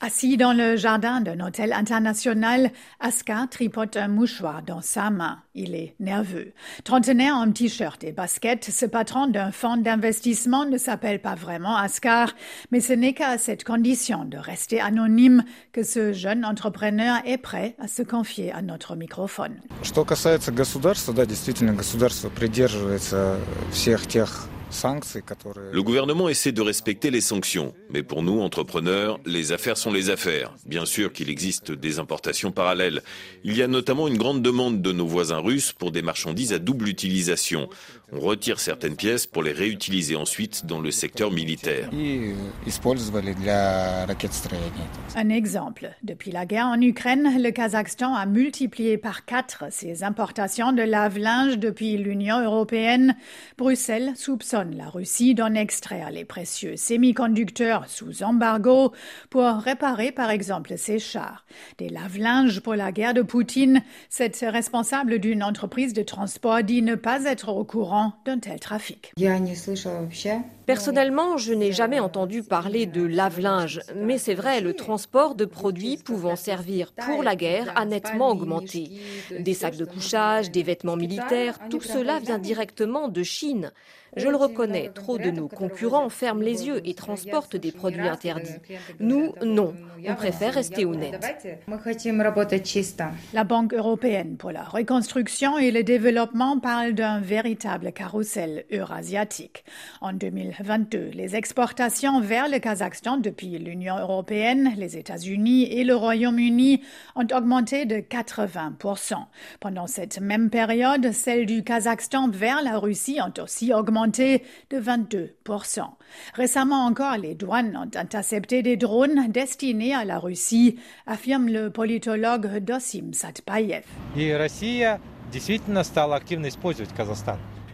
Assis dans le jardin d'un hôtel international, Aska tripote un mouchoir dans sa main. Il est nerveux. Trentenaire en t-shirt et basket, ce patron d'un fonds d'investissement ne s'appelle pas vraiment Askar, mais ce n'est qu'à cette condition de rester anonyme que ce jeune entrepreneur est prêt à se confier à notre microphone. Что касается государства, да, действительно, государство придерживается всех тех le gouvernement essaie de respecter les sanctions, mais pour nous, entrepreneurs, les affaires sont les affaires. Bien sûr qu'il existe des importations parallèles. Il y a notamment une grande demande de nos voisins russes pour des marchandises à double utilisation. On retire certaines pièces pour les réutiliser ensuite dans le secteur militaire. Un exemple. Depuis la guerre en Ukraine, le Kazakhstan a multiplié par quatre ses importations de lave-linge depuis l'Union européenne. Bruxelles soupçonne la Russie d'en extraire les précieux semi-conducteurs sous embargo pour réparer par exemple ses chars. Des lave-linges pour la guerre de Poutine, cette responsable d'une entreprise de transport dit ne pas être au courant d'un tel trafic. Personnellement, je n'ai jamais entendu parler de lave-linge, mais c'est vrai, le transport de produits pouvant servir pour la guerre a nettement augmenté. Des sacs de couchage, des vêtements militaires, tout cela vient directement de Chine. Je le reconnais, trop de nos concurrents ferment les yeux et transportent des produits interdits. Nous, non. On préfère rester honnête. La Banque européenne pour la reconstruction et le développement parle d'un véritable carrousel eurasiatique. En 2022, les exportations vers le Kazakhstan depuis l'Union européenne, les États-Unis et le Royaume-Uni ont augmenté de 80%. Pendant cette même période, celles du Kazakhstan vers la Russie ont aussi augmenté de 22%. Récemment encore, les douanes ont intercepté des drones destinés à la Russie, affirme le politologue Dosim Satpayev.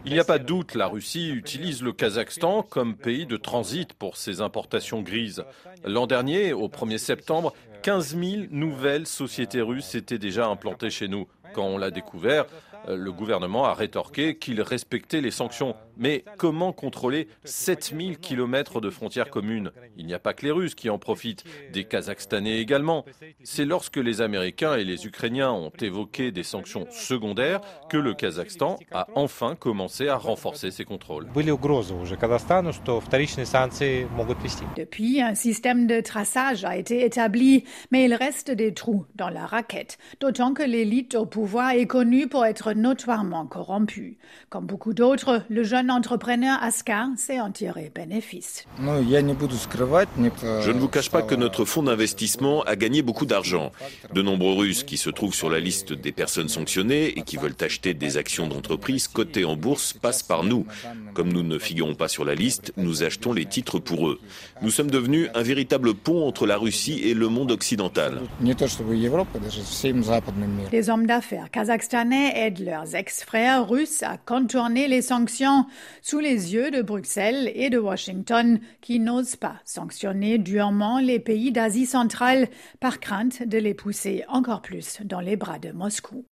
Il n'y a pas de doute, la Russie utilise le Kazakhstan comme pays de transit pour ses importations grises. L'an dernier, au 1er septembre, 15 000 nouvelles sociétés russes étaient déjà implantées chez nous. Quand on l'a découvert, le gouvernement a rétorqué qu'il respectait les sanctions. Mais comment contrôler 7000 kilomètres de frontières communes? Il n'y a pas que les Russes qui en profitent, des Kazakhstanais également. C'est lorsque les Américains et les Ukrainiens ont évoqué des sanctions secondaires que le Kazakhstan a enfin commencé à renforcer ses contrôles. Depuis, un système de traçage a été établi, mais il reste des trous dans la raquette, d'autant que l'élite au pouvoir est connue pour être notoirement corrompu. Comme beaucoup d'autres, le jeune entrepreneur Aska s'est en tiré bénéfice. Je ne vous cache pas que notre fonds d'investissement a gagné beaucoup d'argent. De nombreux Russes qui se trouvent sur la liste des personnes sanctionnées et qui veulent acheter des actions d'entreprises cotées en bourse passent par nous. Comme nous ne figurons pas sur la liste, nous achetons les titres pour eux. Nous sommes devenus un véritable pont entre la Russie et le monde occidental. Les hommes d'affaires kazakhstanais leurs ex-frères russes à contourner les sanctions sous les yeux de Bruxelles et de Washington qui n'osent pas sanctionner durement les pays d'Asie centrale par crainte de les pousser encore plus dans les bras de Moscou.